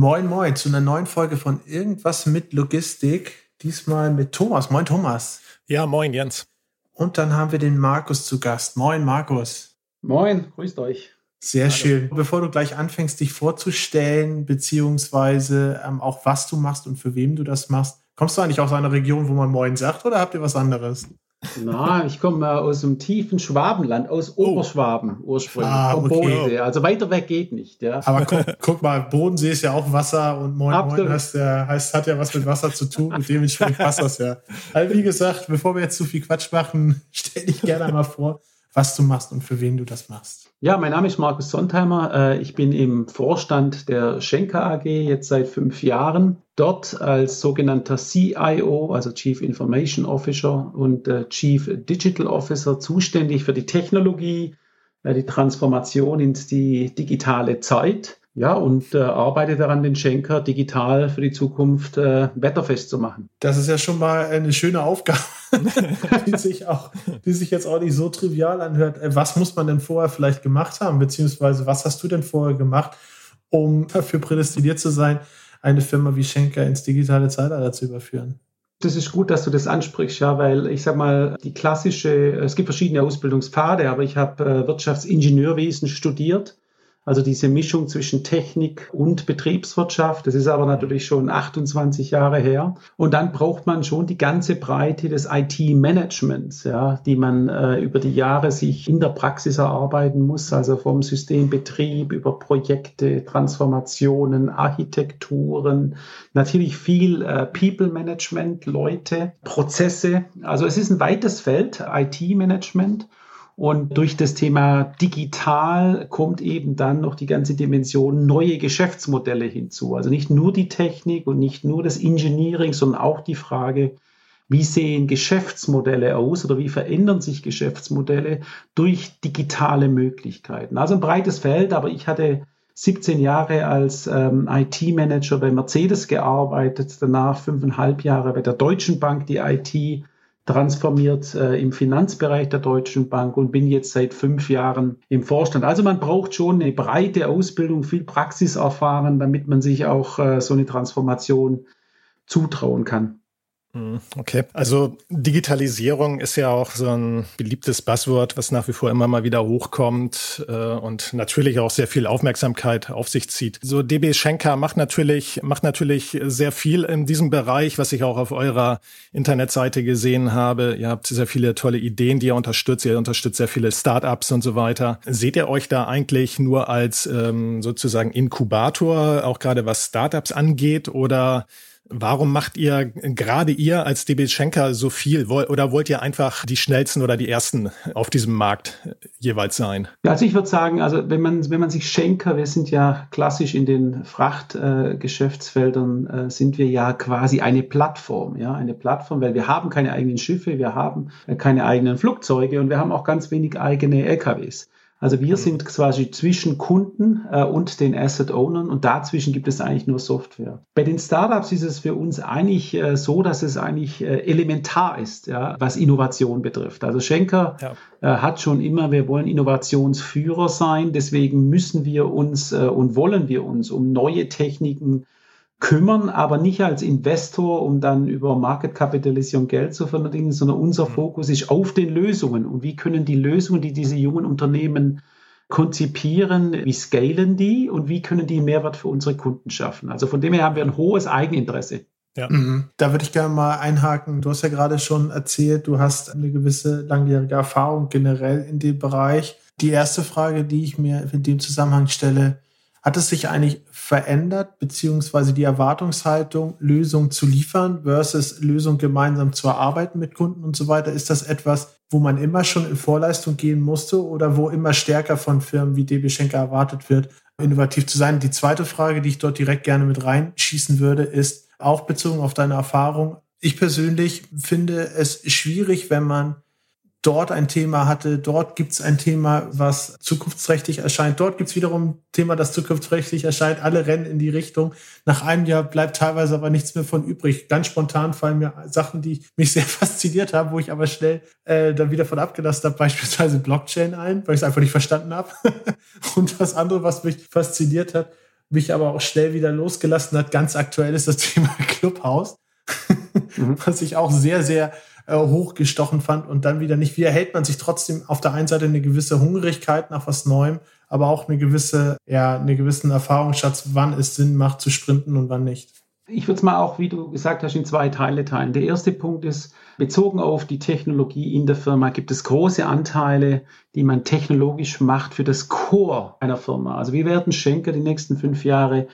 Moin, moin zu einer neuen Folge von Irgendwas mit Logistik. Diesmal mit Thomas. Moin, Thomas. Ja, moin, Jens. Und dann haben wir den Markus zu Gast. Moin, Markus. Moin, grüßt euch. Sehr Hallo. schön. Bevor du gleich anfängst, dich vorzustellen, beziehungsweise ähm, auch was du machst und für wem du das machst, kommst du eigentlich aus einer Region, wo man Moin sagt oder habt ihr was anderes? Na, ich komme aus dem tiefen Schwabenland, aus oh. Oberschwaben ursprünglich, ah, vom okay. Bodensee. Also weiter weg geht nicht. Ja. Aber guck, guck, mal, Bodensee ist ja auch Wasser und Moin Absolut. Moin heißt ja, heißt, hat ja was mit Wasser zu tun und dementsprechend passt das ja. Also wie gesagt, bevor wir jetzt zu viel Quatsch machen, stell dich gerne mal vor, was du machst und für wen du das machst. Ja, mein Name ist Markus Sontheimer. Äh, ich bin im Vorstand der Schenker AG jetzt seit fünf Jahren. Dort als sogenannter CIO, also Chief Information Officer und äh, Chief Digital Officer zuständig für die Technologie, äh, die Transformation in die digitale Zeit ja, und äh, arbeite daran, den Schenker digital für die Zukunft äh, wetterfest zu machen. Das ist ja schon mal eine schöne Aufgabe, die, sich auch, die sich jetzt auch nicht so trivial anhört. Äh, was muss man denn vorher vielleicht gemacht haben, beziehungsweise was hast du denn vorher gemacht, um dafür prädestiniert zu sein, eine Firma wie Schenker ins digitale Zeitalter zu überführen? Das ist gut, dass du das ansprichst, ja, weil ich sag mal, die klassische, es gibt verschiedene Ausbildungspfade, aber ich habe äh, Wirtschaftsingenieurwesen studiert also diese Mischung zwischen Technik und Betriebswirtschaft, das ist aber natürlich schon 28 Jahre her. Und dann braucht man schon die ganze Breite des IT-Managements, ja, die man äh, über die Jahre sich in der Praxis erarbeiten muss, also vom Systembetrieb über Projekte, Transformationen, Architekturen, natürlich viel äh, People-Management, Leute, Prozesse. Also es ist ein weites Feld, IT-Management. Und durch das Thema digital kommt eben dann noch die ganze Dimension neue Geschäftsmodelle hinzu. Also nicht nur die Technik und nicht nur das Engineering, sondern auch die Frage, wie sehen Geschäftsmodelle aus oder wie verändern sich Geschäftsmodelle durch digitale Möglichkeiten. Also ein breites Feld, aber ich hatte 17 Jahre als ähm, IT-Manager bei Mercedes gearbeitet, danach fünfeinhalb Jahre bei der Deutschen Bank die IT transformiert äh, im Finanzbereich der Deutschen Bank und bin jetzt seit fünf Jahren im Vorstand. Also man braucht schon eine breite Ausbildung, viel Praxis erfahren, damit man sich auch äh, so eine Transformation zutrauen kann. Mhm, okay, also Digitalisierung ist ja auch so ein beliebtes Buzzword, was nach wie vor immer mal wieder hochkommt äh, und natürlich auch sehr viel Aufmerksamkeit auf sich zieht. So DB Schenker macht natürlich macht natürlich sehr viel in diesem Bereich, was ich auch auf eurer Internetseite gesehen habe. Ihr habt sehr viele tolle Ideen, die ihr unterstützt. Ihr unterstützt sehr viele Startups und so weiter. Seht ihr euch da eigentlich nur als ähm, sozusagen Inkubator, auch gerade was Startups angeht, oder Warum macht ihr gerade ihr als DB Schenker so viel? Oder wollt ihr einfach die schnellsten oder die ersten auf diesem Markt jeweils sein? Also ich würde sagen, also wenn man, wenn man sich Schenker, wir sind ja klassisch in den Frachtgeschäftsfeldern, äh, äh, sind wir ja quasi eine Plattform, ja, eine Plattform, weil wir haben keine eigenen Schiffe, wir haben äh, keine eigenen Flugzeuge und wir haben auch ganz wenig eigene LKWs. Also wir mhm. sind quasi zwischen Kunden äh, und den Asset Ownern und dazwischen gibt es eigentlich nur Software. Bei den Startups ist es für uns eigentlich äh, so, dass es eigentlich äh, elementar ist, ja, was Innovation betrifft. Also Schenker ja. Äh, hat schon immer, wir wollen Innovationsführer sein, deswegen müssen wir uns äh, und wollen wir uns um neue Techniken kümmern, aber nicht als Investor, um dann über Market Capitalisation Geld zu verdienen, sondern unser mhm. Fokus ist auf den Lösungen. Und wie können die Lösungen, die diese jungen Unternehmen konzipieren, wie scalen die und wie können die Mehrwert für unsere Kunden schaffen? Also von dem her haben wir ein hohes Eigeninteresse. Ja. Mhm. Da würde ich gerne mal einhaken. Du hast ja gerade schon erzählt, du hast eine gewisse langjährige Erfahrung generell in dem Bereich. Die erste Frage, die ich mir in dem Zusammenhang stelle, Hat es sich eigentlich verändert, beziehungsweise die Erwartungshaltung, Lösungen zu liefern versus Lösungen gemeinsam zu erarbeiten mit Kunden und so weiter? Ist das etwas, wo man immer schon in Vorleistung gehen musste oder wo immer stärker von Firmen wie DB Schenker erwartet wird, innovativ zu sein? Die zweite Frage, die ich dort direkt gerne mit reinschießen würde, ist auch bezogen auf deine Erfahrung. Ich persönlich finde es schwierig, wenn man dort ein Thema hatte, dort gibt es ein Thema, was zukunftsträchtig erscheint, dort gibt es wiederum ein Thema, das zukunftsträchtig erscheint, alle rennen in die Richtung. Nach einem Jahr bleibt teilweise aber nichts mehr von übrig. Ganz spontan fallen mir Sachen, die mich sehr fasziniert haben, wo ich aber schnell äh, dann wieder von abgelassen habe, beispielsweise Blockchain ein, weil ich es einfach nicht verstanden habe. Und das andere, was mich fasziniert hat, mich aber auch schnell wieder losgelassen hat, ganz aktuell ist das Thema Clubhouse, mhm. was ich auch sehr, sehr äh, hochgestochen fand und dann wieder nicht. Wie erhält man sich trotzdem auf der einen Seite eine gewisse Hungrigkeit nach was Neuem, aber auch eine gewisse, ja, eine gewissen Erfahrungsschatz, wann es Sinn macht zu sprinten und wann nicht? Ich würde es mal auch, wie du gesagt hast, in zwei Teile teilen. Der erste Punkt ist, bezogen auf die Technologie in der Firma gibt es große Anteile, die man technologisch macht für das Core einer Firma. Also wir werden Schenker die nächsten fünf Jahre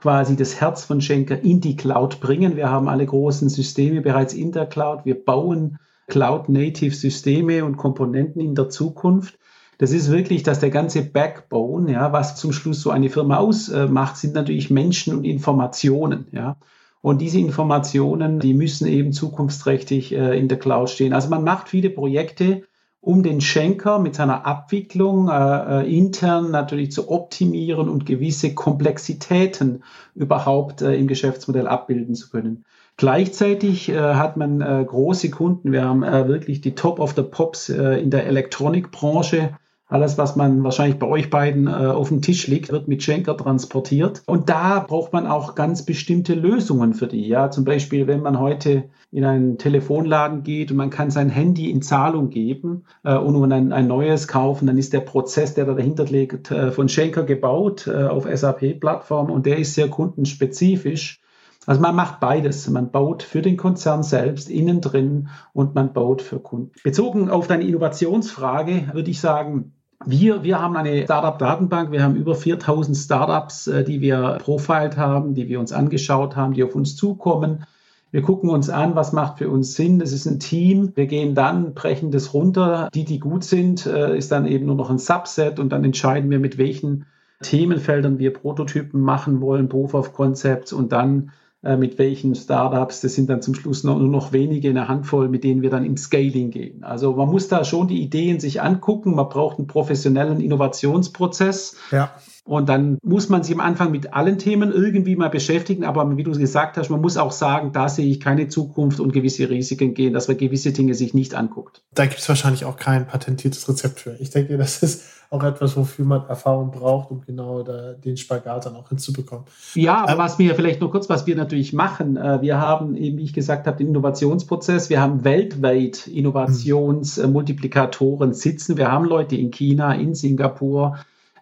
quasi das Herz von Schenker in die Cloud bringen. Wir haben alle großen Systeme bereits in der Cloud. Wir bauen Cloud-Native-Systeme und Komponenten in der Zukunft. Das ist wirklich, dass der ganze Backbone, ja, was zum Schluss so eine Firma ausmacht, sind natürlich Menschen und Informationen, ja. Und diese Informationen, die müssen eben zukunftsträchtig äh, in der Cloud stehen. Also man macht viele Projekte, um den Schenker mit seiner Abwicklung äh, äh, intern natürlich zu optimieren und gewisse Komplexitäten überhaupt äh, im Geschäftsmodell abbilden zu können. Gleichzeitig äh, hat man äh, große Kunden. Wir haben äh, wirklich die Top of the Pops in der Elektronikbranche alles, was man wahrscheinlich bei euch beiden äh, auf dem Tisch liegt, wird mit Schenker transportiert. Und da braucht man auch ganz bestimmte Lösungen für die. Ja, zum Beispiel, wenn man heute in einen Telefonladen geht und man kann sein Handy in Zahlung geben äh, und ein, ein, neues kaufen, dann ist der Prozess, der da dahinter liegt, äh, von Schenker gebaut äh, auf SAP-Plattform und der ist sehr kundenspezifisch. Also man macht beides. Man baut für den Konzern selbst innen drin und man baut für Kunden. Bezogen auf deine Innovationsfrage würde ich sagen, wir, wir haben eine Startup-Datenbank. Wir haben über 4000 Startups, äh, die wir profiled haben, die wir uns angeschaut haben, die auf uns zukommen. Wir gucken uns an, was macht für uns Sinn. Das ist ein Team. Wir gehen dann, brechen das runter. Die, die gut sind, äh, ist dann eben nur noch ein Subset und dann entscheiden wir, mit welchen Themenfeldern wir Prototypen machen wollen, Proof of Concepts und dann mit welchen Startups. Das sind dann zum Schluss noch, nur noch wenige, eine Handvoll, mit denen wir dann im Scaling gehen. Also man muss da schon die Ideen sich angucken. Man braucht einen professionellen Innovationsprozess. Ja. Und dann muss man sich am Anfang mit allen Themen irgendwie mal beschäftigen. Aber wie du gesagt hast, man muss auch sagen, da sehe ich keine Zukunft und gewisse Risiken gehen, dass man gewisse Dinge sich nicht anguckt. Da gibt es wahrscheinlich auch kein patentiertes Rezept für. Ich denke, das ist auch etwas, wofür man Erfahrung braucht, um genau da, den Spagat dann auch hinzubekommen. Ja, aber ähm, was wir vielleicht noch kurz, was wir natürlich machen, äh, wir haben eben, wie ich gesagt habe, den Innovationsprozess, wir haben weltweit Innovationsmultiplikatoren sitzen, wir haben Leute in China, in Singapur,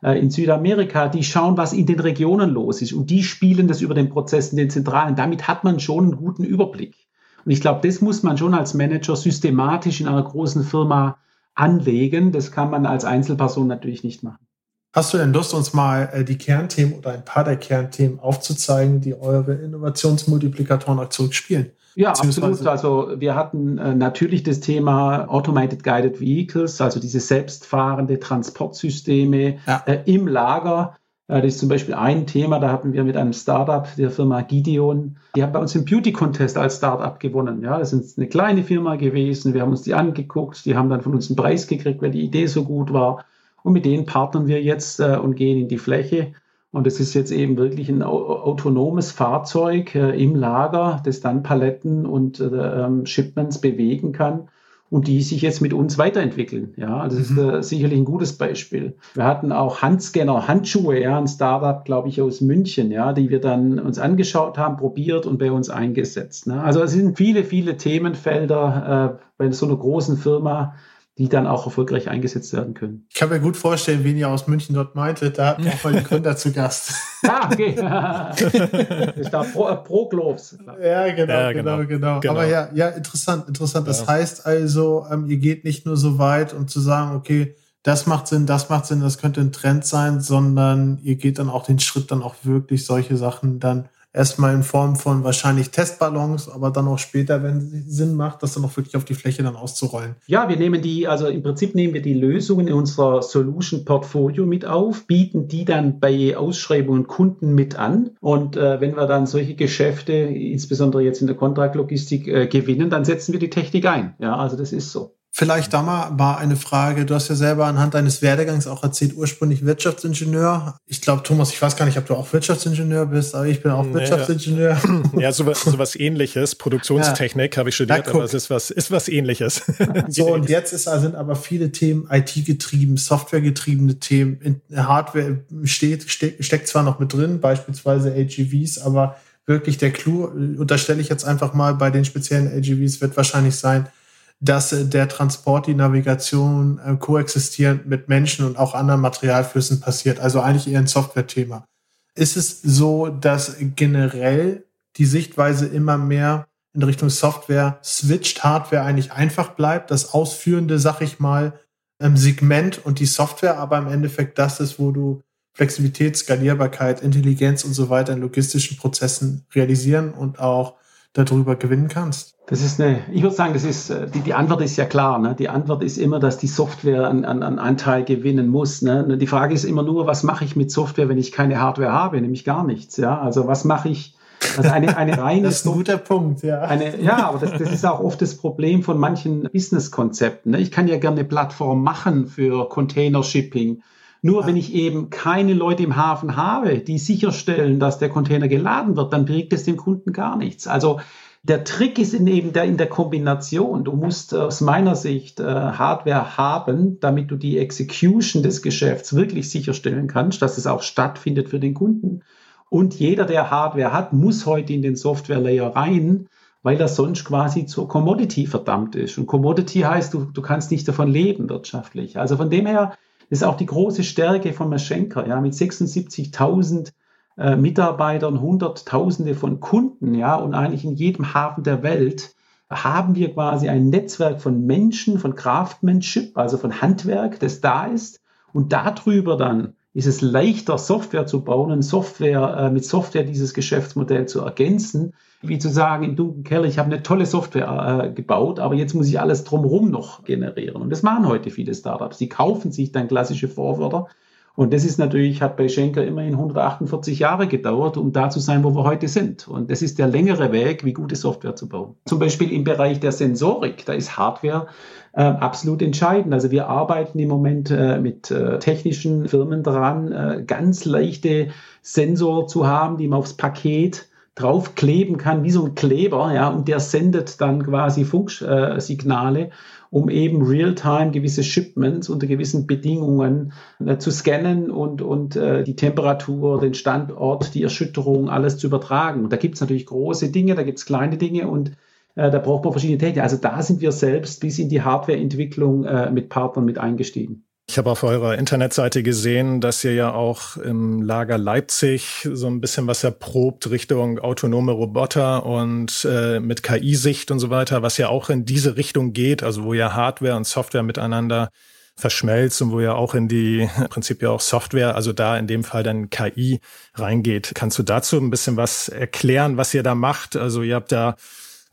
äh, in Südamerika, die schauen, was in den Regionen los ist und die spielen das über den Prozess in den Zentralen. Damit hat man schon einen guten Überblick. Und ich glaube, das muss man schon als Manager systematisch in einer großen Firma anlegen. Das kann man als Einzelperson natürlich nicht machen. Hast du denn Lust, uns mal äh, die Kernthemen oder ein paar der Kernthemen aufzuzeigen, die eure Innovationsmultiplikatoren auch zurückspielen? Ja, absolut. Also wir hatten äh, natürlich das Thema Automated Guided Vehicles, also diese selbstfahrende Transportsysteme ja. äh, im Lager. Äh, das ist zum Beispiel ein Thema, da hatten wir mit einem Startup, der Firma Gideon, die haben bei uns den Beauty Contest als Startup gewonnen. Ja, das ist eine kleine Firma gewesen. Wir haben uns die angeguckt, die haben dann von uns einen Preis gekriegt, weil die Idee so gut war. Und mit denen partnern wir jetzt äh, und gehen in die Fläche und es ist jetzt eben wirklich ein autonomes Fahrzeug äh, im Lager, das dann Paletten und äh, ähm, Shipments bewegen kann und die sich jetzt mit uns weiterentwickeln. Ja, das ist mhm. äh, sicherlich ein gutes Beispiel. Wir hatten auch Handscanner, Handschuhe, ja, ein Startup, glaube ich, aus München, ja, die wir dann uns angeschaut haben, probiert und bei uns eingesetzt. Ne? Also es sind viele, viele Themenfelder äh, bei so einer großen Firma, die dann auch erfolgreich eingesetzt werden können. Ich kann mir gut vorstellen, wen ihr aus München dort meintet. Da hatten wir auch mal den Gründer zu Gast. Ah, okay. ich darf Pro, äh, Pro Gloves. Ja, genau, ja, genau, genau, genau, genau, Aber ja, ja, interessant, interessant. Das ja. heißt also, ähm, ihr geht nicht nur so weit, um zu sagen, okay, das macht Sinn, das macht Sinn, das könnte ein Trend sein, sondern ihr geht dann auch den Schritt, dann auch wirklich solche Sachen dann erstmal in Form von wahrscheinlich Testballons, aber dann auch später, wenn es Sinn macht, das dann auch wirklich auf die Fläche dann auszurollen. Ja, wir nehmen die, also im Prinzip nehmen wir die Lösungen in unserer Solution Portfolio mit auf, bieten die dann bei Ausschreibungen Kunden mit an. Und äh, wenn wir dann solche Geschäfte, insbesondere jetzt in der Kontraktlogistik, äh, gewinnen, dann setzen wir die Technik ein. Ja, also das ist so. Vielleicht da mal war eine Frage. Du hast ja selber anhand deines Werdegangs auch erzählt, ursprünglich Wirtschaftsingenieur. Ich glaube, Thomas, ich weiß gar nicht, ob du auch Wirtschaftsingenieur bist, aber ich bin auch nee, Wirtschaftsingenieur. Ja, sowas, sowas ähnliches. Produktionstechnik ja. habe ich studiert, aber es ist was, ist was ähnliches. so, und jetzt ist, sind aber viele Themen IT-getrieben, Software-getriebene Themen. Hardware steht, steck, steckt zwar noch mit drin, beispielsweise AGVs, aber wirklich der Clou, unterstelle ich jetzt einfach mal bei den speziellen AGVs, wird wahrscheinlich sein, dass äh, der Transport, die Navigation äh, koexistierend mit Menschen und auch anderen Materialflüssen passiert. Also eigentlich eher ein Software-Thema. Ist es so, dass generell die Sichtweise immer mehr in Richtung Software switcht, Hardware eigentlich einfach bleibt, das ausführende, sag ich mal, ähm, Segment und die Software aber im Endeffekt das ist, wo du Flexibilität, Skalierbarkeit, Intelligenz und so weiter in logistischen Prozessen realisieren und auch darüber gewinnen kannst? Das ist eine, ich würde sagen, das ist, äh, die, die Antwort ist ja klar. Ne? Die Antwort ist immer, dass die Software an, an, an Anteil gewinnen muss. Ne? Die Frage ist immer nur, was mache ich mit Software, wenn ich keine Hardware habe? Nämlich gar nichts. Ja? Also was mache ich? Also eine, eine reine das ist ein guter Punkt, ja. Eine, ja, aber das, das ist auch oft das Problem von manchen Business-Konzepten. Ne? Ich kann ja gerne eine Plattform machen für Container-Shipping. Nur ja. wenn ich eben keine Leute im Hafen habe, die sicherstellen, dass der Container geladen wird, dann bringt es dem Kunden gar nichts. Also der Trick ist in eben der, in der Kombination. Du musst aus meiner Sicht äh, Hardware haben, damit du die Execution des Geschäfts wirklich sicherstellen kannst, dass es auch stattfindet für den Kunden. Und jeder, der Hardware hat, muss heute in den Software Layer rein, weil er sonst quasi zur Commodity verdammt ist. Und Commodity heißt, du, du kannst nicht davon leben wirtschaftlich. Also von dem her ist auch die große Stärke von Maschenker, ja, mit 76.000 äh, Mitarbeitern, Hunderttausende von Kunden, ja, und eigentlich in jedem Hafen der Welt haben wir quasi ein Netzwerk von Menschen, von Craftsmanship, also von Handwerk, das da ist. Und darüber dann ist es leichter, Software zu bauen und Software, äh, mit Software dieses Geschäftsmodell zu ergänzen, wie zu sagen, im dunklen Keller, ich habe eine tolle Software äh, gebaut, aber jetzt muss ich alles drumherum noch generieren. Und das machen heute viele Startups. Die kaufen sich dann klassische Vorwörter und das ist natürlich, hat bei Schenker immerhin 148 Jahre gedauert, um da zu sein, wo wir heute sind. Und das ist der längere Weg, wie gute Software zu bauen. Zum Beispiel im Bereich der Sensorik, da ist Hardware äh, absolut entscheidend. Also wir arbeiten im Moment äh, mit äh, technischen Firmen dran, äh, ganz leichte Sensor zu haben, die man aufs Paket draufkleben kann, wie so ein Kleber, ja, und der sendet dann quasi Funksignale um eben real-time gewisse Shipments unter gewissen Bedingungen äh, zu scannen und, und äh, die Temperatur, den Standort, die Erschütterung, alles zu übertragen. Und da gibt es natürlich große Dinge, da gibt es kleine Dinge und äh, da braucht man verschiedene Techniken. Also da sind wir selbst bis in die Hardwareentwicklung äh, mit Partnern mit eingestiegen. Ich habe auf eurer Internetseite gesehen, dass ihr ja auch im Lager Leipzig so ein bisschen was erprobt Richtung autonome Roboter und äh, mit KI-Sicht und so weiter, was ja auch in diese Richtung geht, also wo ja Hardware und Software miteinander verschmelzt und wo ja auch in die im Prinzip ja auch Software, also da in dem Fall dann KI reingeht. Kannst du dazu ein bisschen was erklären, was ihr da macht? Also ihr habt da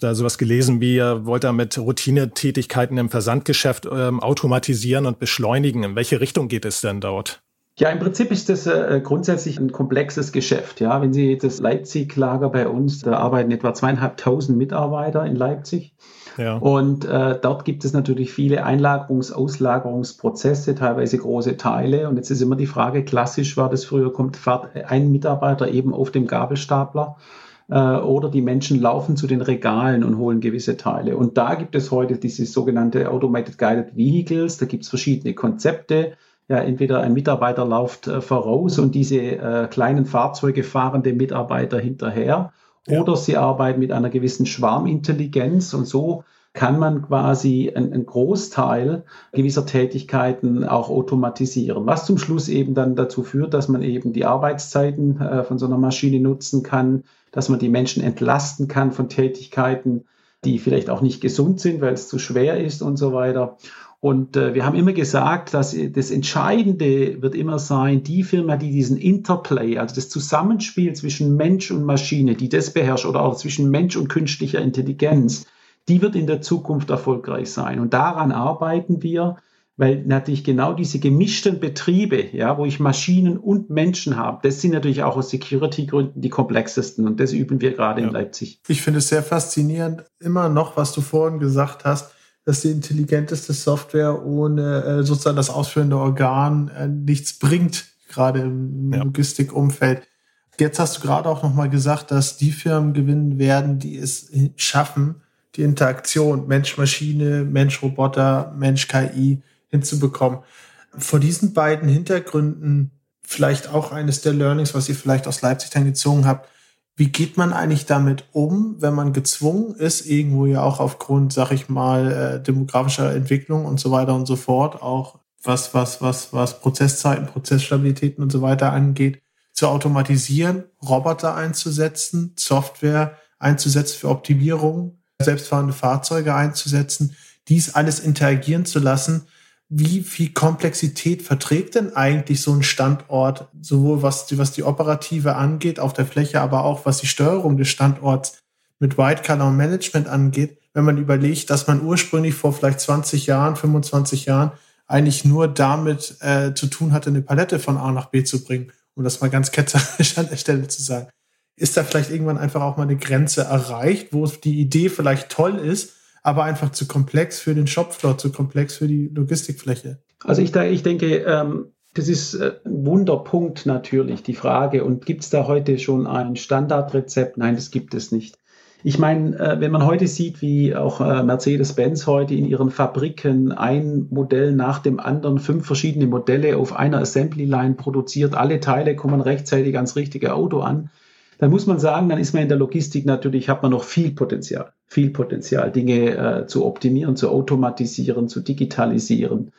da sowas gelesen wie, ihr wollt da mit Routinetätigkeiten im Versandgeschäft ähm, automatisieren und beschleunigen. In welche Richtung geht es denn dort? Ja, im Prinzip ist das äh, grundsätzlich ein komplexes Geschäft. Ja, wenn Sie das Leipzig-Lager bei uns, da arbeiten etwa zweieinhalbtausend Mitarbeiter in Leipzig. Ja. Und äh, dort gibt es natürlich viele Einlagerungs-, Auslagerungsprozesse, teilweise große Teile. Und jetzt ist immer die Frage, klassisch war das früher, kommt ein Mitarbeiter eben auf dem Gabelstapler oder die Menschen laufen zu den Regalen und holen gewisse Teile. Und da gibt es heute diese sogenannte Automated Guided Vehicles. Da gibt es verschiedene Konzepte. Ja, entweder ein Mitarbeiter läuft äh, voraus und diese äh, kleinen Fahrzeuge fahren dem Mitarbeiter hinterher. Ja. Oder sie arbeiten mit einer gewissen Schwarmintelligenz und so kann man quasi einen Großteil gewisser Tätigkeiten auch automatisieren, was zum Schluss eben dann dazu führt, dass man eben die Arbeitszeiten äh, von so einer Maschine nutzen kann, dass man die Menschen entlasten kann von Tätigkeiten, die vielleicht auch nicht gesund sind, weil es zu schwer ist und so weiter. Und äh, wir haben immer gesagt, dass das Entscheidende wird immer sein, die Firma, die diesen Interplay, also das Zusammenspiel zwischen Mensch und Maschine, die das beherrscht oder auch zwischen Mensch und künstlicher Intelligenz, die wird in der Zukunft erfolgreich sein. Und daran arbeiten wir, weil natürlich genau diese gemischten Betriebe, ja, wo ich Maschinen und Menschen habe, das sind natürlich auch aus Security-Gründen die komplexesten und das üben wir gerade ja. in Leipzig. Ich finde es sehr faszinierend, immer noch, was du vorhin gesagt hast, dass die intelligenteste Software ohne äh, sozusagen das ausführende Organ äh, nichts bringt, gerade im ja. Logistikumfeld. Jetzt hast du gerade auch noch mal gesagt, dass die Firmen gewinnen werden, die es schaffen, die Interaktion Mensch-Maschine, Mensch-Roboter, Mensch-KI hinzubekommen. Vor diesen beiden Hintergründen vielleicht auch eines der Learnings, was ihr vielleicht aus Leipzig dann gezogen habt, wie geht man eigentlich damit um, wenn man gezwungen ist, irgendwo ja auch aufgrund, sag ich mal, äh, demografischer Entwicklung und so weiter und so fort, auch was, was, was, was Prozesszeiten, Prozessstabilitäten und so weiter angeht, zu automatisieren, Roboter einzusetzen, Software einzusetzen für Optimierung, selbstfahrende Fahrzeuge einzusetzen, dies alles interagieren zu lassen, wie viel Komplexität verträgt denn eigentlich so ein Standort, sowohl was die, was die operative angeht auf der Fläche, aber auch was die Steuerung des Standorts mit White Color Management angeht, wenn man überlegt, dass man ursprünglich vor vielleicht 20 Jahren, 25 Jahren eigentlich nur damit äh, zu tun hatte, eine Palette von A nach B zu bringen, um das mal ganz ketzerisch an der Stelle zu sagen. Ist da vielleicht irgendwann einfach auch mal eine Grenze erreicht, wo die Idee vielleicht toll ist, aber einfach zu komplex für den Shopfloor, zu komplex für die Logistikfläche. Also ich, ich denke, ähm, das ist äh, ein Wunderpunkt natürlich, die Frage. Und gibt es da heute schon ein Standardrezept? Nein, das gibt es nicht. Ich meine, äh, wenn man heute sieht, wie auch äh, Mercedes-Benz heute in ihren Fabriken ein Modell nach dem anderen, fünf verschiedene Modelle auf einer Assembly-Line produziert, alle Teile kommen rechtzeitig ans richtige Auto an, dann muss man sagen, dann ist man in der Logistik natürlich, hat man noch viel Potenzial, viel Potenzial, Dinge äh, zu optimieren, zu automatisieren, zu digitalisieren.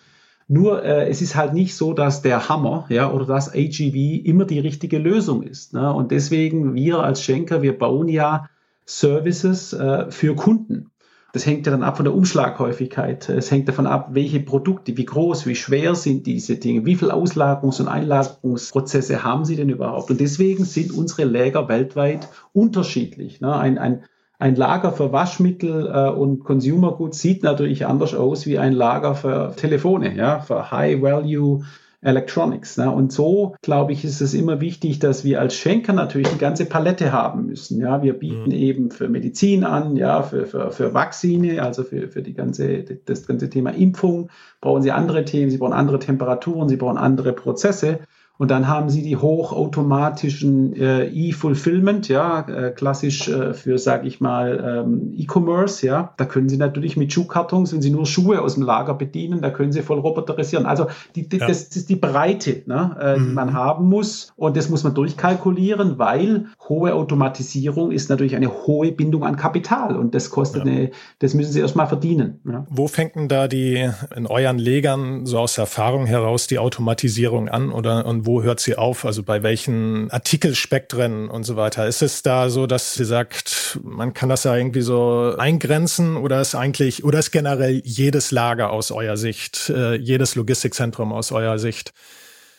Nur äh, es ist halt nicht so, dass der Hammer ja, oder das AGV immer die richtige Lösung ist. Ne? Und deswegen, wir als Schenker, wir bauen ja Services äh, für Kunden. Das hängt ja dann ab von der Umschlaghäufigkeit. Es hängt davon ab, welche Produkte, wie groß, wie schwer sind diese Dinge, wie viel Auslagerungs- und Einlagerungsprozesse haben sie denn überhaupt. Und deswegen sind unsere Läger weltweit unterschiedlich. Ne? Ein, ein, ein Lager für Waschmittel äh, und Consumer Goods sieht natürlich anders aus wie ein Lager für Telefone, ja, für High Value Electronics. Ne? Und so, glaube ich, ist es immer wichtig, dass wir als Schenker natürlich eine ganze Palette haben müssen. Ja, wir bieten mhm. eben für Medizin an, ja, für, für, für Vakzine, also für, für die ganze, das ganze Thema Impfung, brauchen sie andere Themen, sie brauchen andere Temperaturen, sie brauchen andere Prozesse. Und dann haben sie die hochautomatischen äh, E-Fulfillment, ja, äh, klassisch äh, für, sage ich mal, ähm, E-Commerce, ja. Da können sie natürlich mit Schuhkartons, wenn sie nur Schuhe aus dem Lager bedienen, da können sie voll roboterisieren. Also die, die, ja. das, das, ist die Breite, ne, äh, mhm. die man haben muss. Und das muss man durchkalkulieren, weil hohe Automatisierung ist natürlich eine hohe Bindung an Kapital. Und das kostet ja. eine, das müssen sie erstmal verdienen. Ja. Wo fängt denn da die in euren Legern so aus Erfahrung heraus die Automatisierung an oder und wo hört sie auf? Also bei welchen Artikelspektren und so weiter? Ist es da so, dass sie sagt, man kann das ja irgendwie so eingrenzen oder ist eigentlich, oder ist generell jedes Lager aus eurer Sicht, äh, jedes Logistikzentrum aus eurer Sicht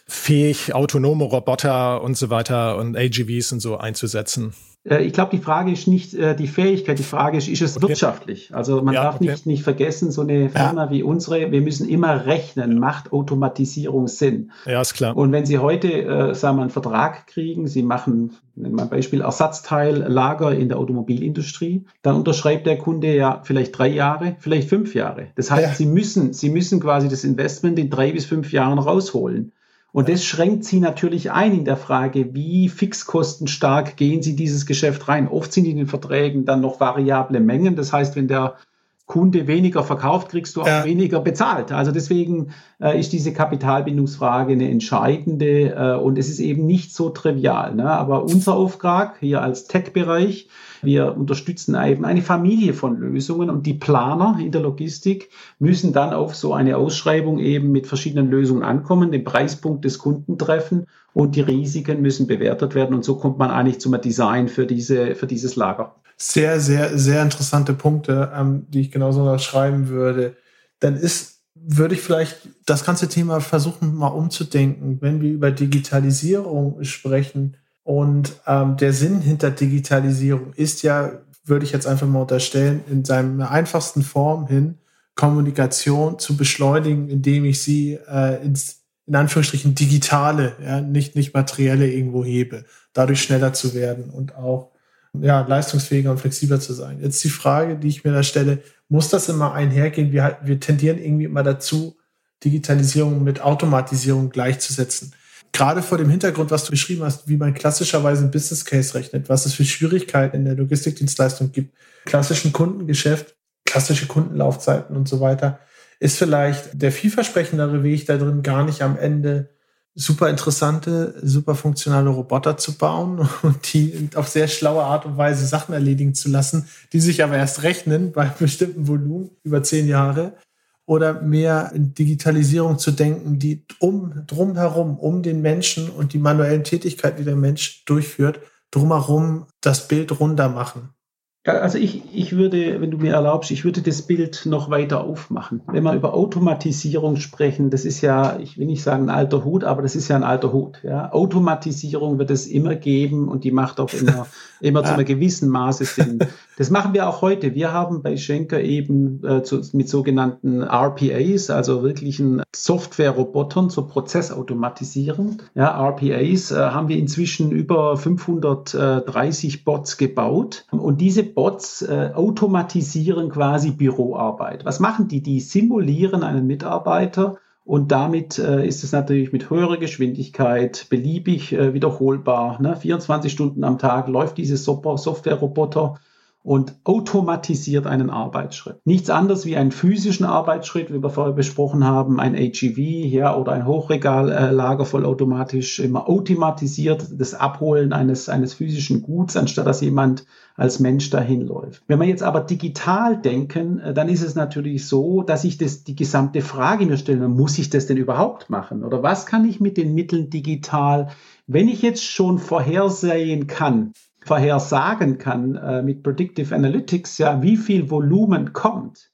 fähig, autonome Roboter und so weiter und AGVs und so einzusetzen? Äh, ich glaube, die Frage ist nicht äh, die Fähigkeit, die Frage ist, ist es okay. wirtschaftlich? Also man ja, darf okay. nicht, nicht vergessen, so eine Firma ja. wie unsere, wir müssen immer rechnen, macht Automatisierung Sinn? Ja, ist klar. Und wenn Sie heute, äh, sagen wir, einen Vertrag kriegen, Sie machen, nennen wir ein Beispiel, Ersatzteillager in der Automobilindustrie, dann unterschreibt der Kunde ja vielleicht drei Jahre, vielleicht fünf Jahre. Das heißt, ja. Sie müssen, Sie müssen quasi das Investment in drei bis fünf Jahren rausholen. Und das schränkt sie natürlich ein in der Frage, wie fixkostenstark gehen sie dieses Geschäft rein. Oft sind in den Verträgen dann noch variable Mengen. Das heißt, wenn der Kunde weniger verkauft, kriegst du auch ja. weniger bezahlt. Also deswegen äh, ist diese Kapitalbindungsfrage eine entscheidende äh, und es ist eben nicht so trivial. Ne? Aber unser Auftrag hier als Tech-Bereich wir unterstützen eben eine Familie von Lösungen und die Planer in der Logistik müssen dann auf so eine Ausschreibung eben mit verschiedenen Lösungen ankommen, den Preispunkt des Kunden treffen und die Risiken müssen bewertet werden und so kommt man eigentlich zum Design für diese, für dieses Lager. Sehr, sehr, sehr interessante Punkte, ähm, die ich genauso schreiben würde. Dann ist würde ich vielleicht das ganze Thema versuchen, mal umzudenken, wenn wir über Digitalisierung sprechen. Und ähm, der Sinn hinter Digitalisierung ist ja, würde ich jetzt einfach mal unterstellen, in seiner einfachsten Form hin, Kommunikation zu beschleunigen, indem ich sie äh, ins, in Anführungsstrichen digitale, ja, nicht, nicht materielle irgendwo hebe, dadurch schneller zu werden und auch ja, leistungsfähiger und flexibler zu sein. Jetzt die Frage, die ich mir da stelle, muss das immer einhergehen? Wir, wir tendieren irgendwie immer dazu, Digitalisierung mit Automatisierung gleichzusetzen. Gerade vor dem Hintergrund, was du beschrieben hast, wie man klassischerweise ein Business Case rechnet, was es für Schwierigkeiten in der Logistikdienstleistung gibt, klassischen Kundengeschäft, klassische Kundenlaufzeiten und so weiter, ist vielleicht der vielversprechendere Weg da drin gar nicht am Ende super interessante, super funktionale Roboter zu bauen und die auf sehr schlaue Art und Weise Sachen erledigen zu lassen, die sich aber erst rechnen bei bestimmten Volumen über zehn Jahre oder mehr in Digitalisierung zu denken, die um drumherum, um den Menschen und die manuellen Tätigkeiten, die der Mensch durchführt, drumherum das Bild runter machen. Also ich, ich würde, wenn du mir erlaubst, ich würde das Bild noch weiter aufmachen. Wenn wir über Automatisierung sprechen, das ist ja, ich will nicht sagen ein alter Hut, aber das ist ja ein alter Hut. Ja. Automatisierung wird es immer geben und die macht auch immer, immer zu einem gewissen Maße Sinn. Das machen wir auch heute. Wir haben bei Schenker eben äh, zu, mit sogenannten RPAs, also wirklichen Software-Robotern zur Prozessautomatisierung. Ja, RPAs äh, haben wir inzwischen über 530 Bots gebaut und diese Bots äh, automatisieren quasi Büroarbeit. Was machen die? Die simulieren einen Mitarbeiter und damit äh, ist es natürlich mit höherer Geschwindigkeit beliebig äh, wiederholbar. Ne? 24 Stunden am Tag läuft dieses Software-Roboter und automatisiert einen Arbeitsschritt. Nichts anderes wie einen physischen Arbeitsschritt, wie wir vorher besprochen haben, ein HEV ja, oder ein Hochregallager äh, vollautomatisch immer automatisiert das Abholen eines, eines physischen Guts, anstatt dass jemand als Mensch dahin läuft. Wenn wir jetzt aber digital denken, äh, dann ist es natürlich so, dass ich das, die gesamte Frage mir stelle, muss ich das denn überhaupt machen? Oder was kann ich mit den Mitteln digital, wenn ich jetzt schon vorhersehen kann, vorhersagen kann äh, mit Predictive Analytics, ja, wie viel Volumen kommt,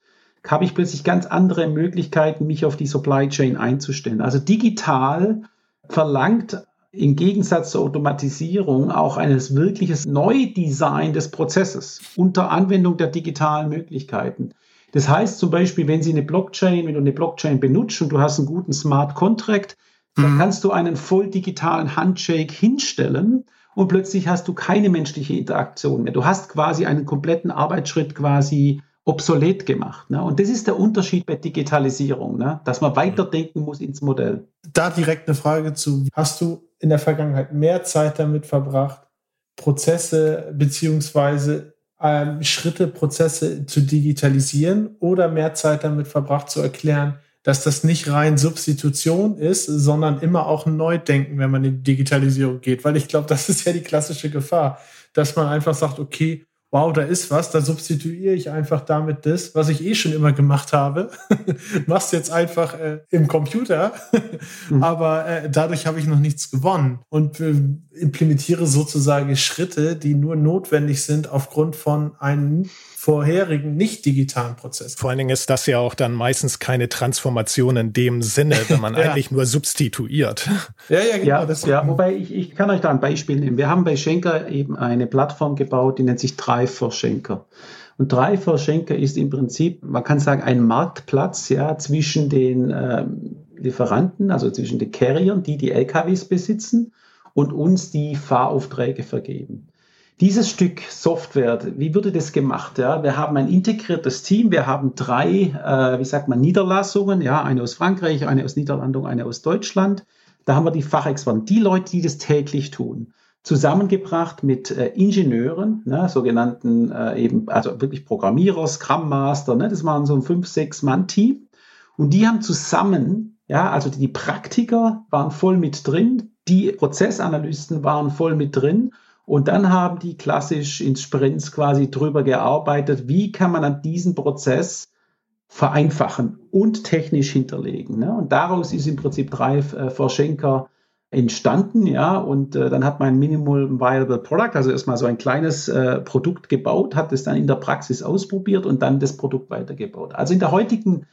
habe ich plötzlich ganz andere Möglichkeiten, mich auf die Supply Chain einzustellen. Also digital verlangt im Gegensatz zur Automatisierung auch eines wirkliches Neudesign des Prozesses unter Anwendung der digitalen Möglichkeiten. Das heißt zum Beispiel, wenn Sie eine Blockchain, wenn du eine Blockchain benutzt und du hast einen guten Smart Contract, mhm. dann kannst du einen voll digitalen Handshake hinstellen und plötzlich hast du keine menschliche Interaktion mehr. Du hast quasi einen kompletten Arbeitsschritt quasi obsolet gemacht. Ne? Und das ist der Unterschied bei Digitalisierung, ne? dass man weiterdenken muss ins Modell. Da direkt eine Frage zu. Hast du in der Vergangenheit mehr Zeit damit verbracht, Prozesse beziehungsweise ähm, Schritte, Prozesse zu digitalisieren oder mehr Zeit damit verbracht zu erklären, dass das nicht rein Substitution ist, sondern immer auch ein Neudenken, wenn man in die Digitalisierung geht. Weil ich glaube, das ist ja die klassische Gefahr, dass man einfach sagt, okay, wow, da ist was, da substituiere ich einfach damit das, was ich eh schon immer gemacht habe. Mach's jetzt einfach äh, im Computer, mhm. aber äh, dadurch habe ich noch nichts gewonnen und äh, implementiere sozusagen Schritte, die nur notwendig sind aufgrund von einem vorherigen nicht digitalen Prozess. Vor allen Dingen ist das ja auch dann meistens keine Transformation in dem Sinne, wenn man ja. eigentlich nur substituiert. Ja, ja, genau. Ja, das ja wobei ich, ich kann euch da ein Beispiel nehmen. Wir haben bei Schenker eben eine Plattform gebaut, die nennt sich Drive for Schenker. Und Drive for Schenker ist im Prinzip, man kann sagen, ein Marktplatz ja, zwischen den ähm, Lieferanten, also zwischen den Carriern, die die LKWs besitzen, und uns, die Fahraufträge vergeben. Dieses Stück Software, wie wurde das gemacht? Ja, wir haben ein integriertes Team, wir haben drei, äh, wie sagt man, Niederlassungen, ja, eine aus Frankreich, eine aus Niederlandung, eine aus Deutschland. Da haben wir die Fachexperten, die Leute, die das täglich tun, zusammengebracht mit äh, Ingenieuren, ne, sogenannten äh, eben, also wirklich Programmierer, Scrum Master, ne, das waren so ein fünf, sechs Mann Team. Und die haben zusammen, ja, also die Praktiker waren voll mit drin, die Prozessanalysten waren voll mit drin und dann haben die klassisch in Sprints quasi drüber gearbeitet, wie kann man an diesen Prozess vereinfachen und technisch hinterlegen. Ne? Und daraus ist im Prinzip Drive äh, for Schenker entstanden, ja, und äh, dann hat man ein Minimal Viable Product, also erstmal so ein kleines äh, Produkt gebaut, hat es dann in der Praxis ausprobiert und dann das Produkt weitergebaut. Also in der heutigen